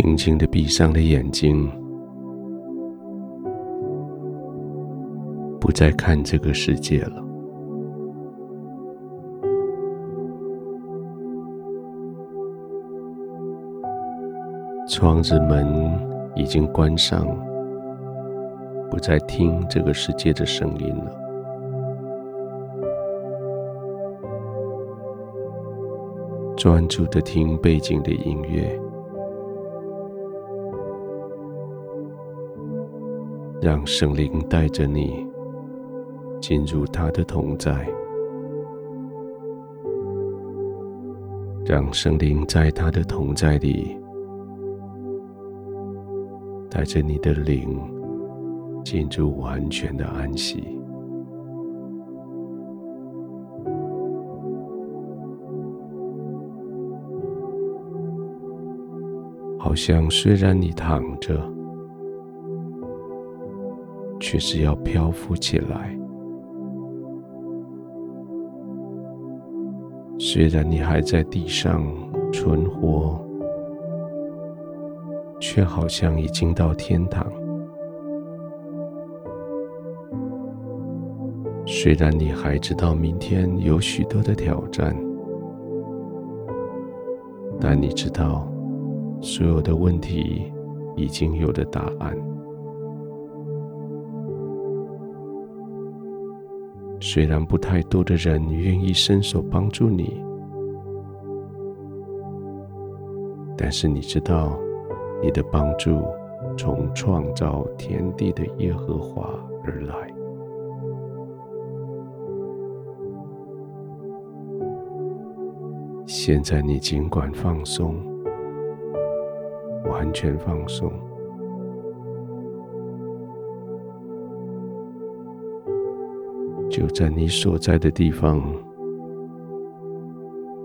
轻轻的闭上了眼睛，不再看这个世界了。窗子门已经关上，不再听这个世界的声音了。专注的听背景的音乐。让圣灵带着你进入他的同在，让圣灵在他的同在里带着你的灵进入完全的安息，好像虽然你躺着。却是要漂浮起来。虽然你还在地上存活，却好像已经到天堂。虽然你还知道明天有许多的挑战，但你知道所有的问题已经有了答案。虽然不太多的人愿意伸手帮助你，但是你知道，你的帮助从创造天地的耶和华而来。现在你尽管放松，完全放松。就在你所在的地方，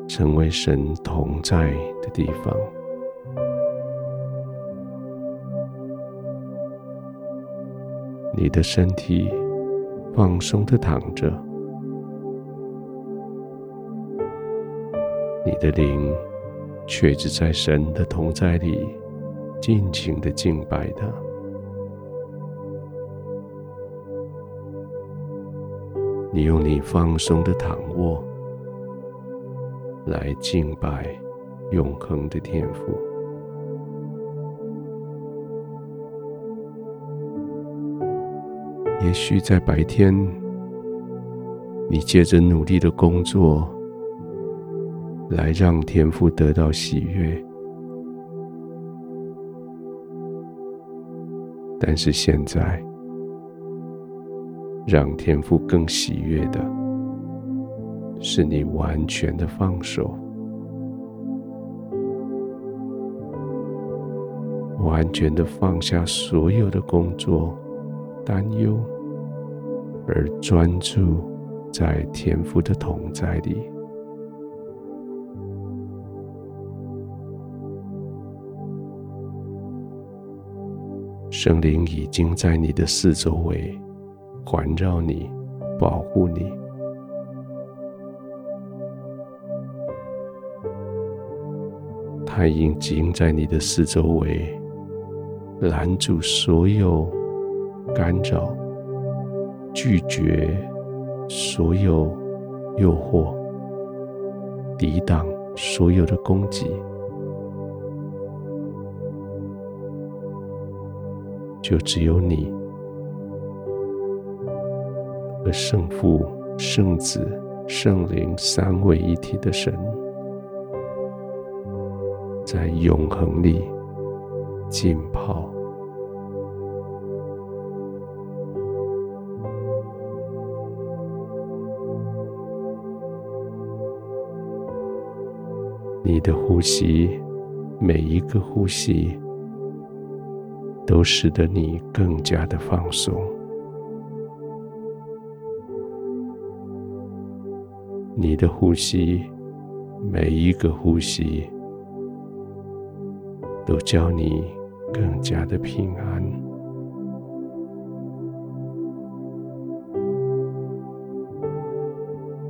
成为神同在的地方。你的身体放松的躺着，你的灵却只在神的同在里尽情的敬拜他。你用你放松的躺卧来敬拜永恒的天父。也许在白天，你借着努力的工作来让天父得到喜悦，但是现在。让天父更喜悦的，是你完全的放手，完全的放下所有的工作、担忧，而专注在天父的同在里。圣灵已经在你的四周围。环绕你，保护你。他已经在你的四周围，拦住所有干扰，拒绝所有诱惑，抵挡所有的攻击。就只有你。和圣父、圣子、圣灵三位一体的神，在永恒里浸泡。你的呼吸，每一个呼吸，都使得你更加的放松。你的呼吸，每一个呼吸，都叫你更加的平安。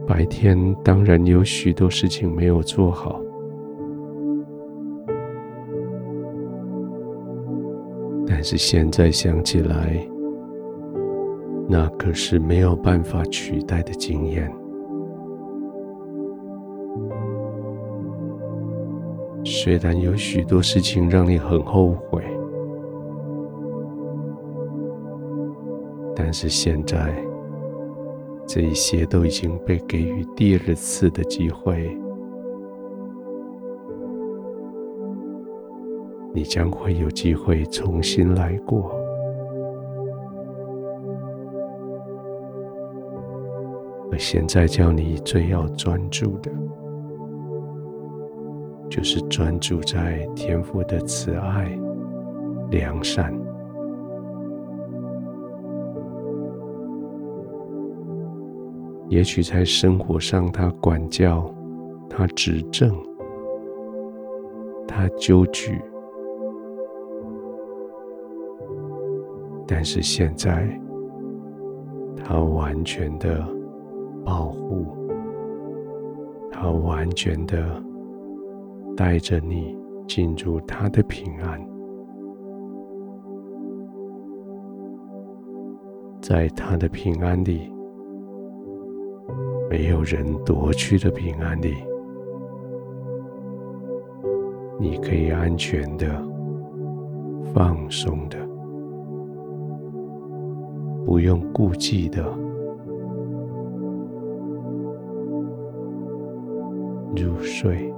白天当然有许多事情没有做好，但是现在想起来，那可是没有办法取代的经验。虽然有许多事情让你很后悔，但是现在这一些都已经被给予第二次的机会。你将会有机会重新来过，而现在叫你最要专注的，就是专注在天父的慈爱、良善。也许在生活上，他管教，他指正，他纠举。但是现在，他完全的保护，他完全的带着你进入他的平安，在他的平安里，没有人夺去的平安里，你可以安全的、放松的。不用顾忌的入睡。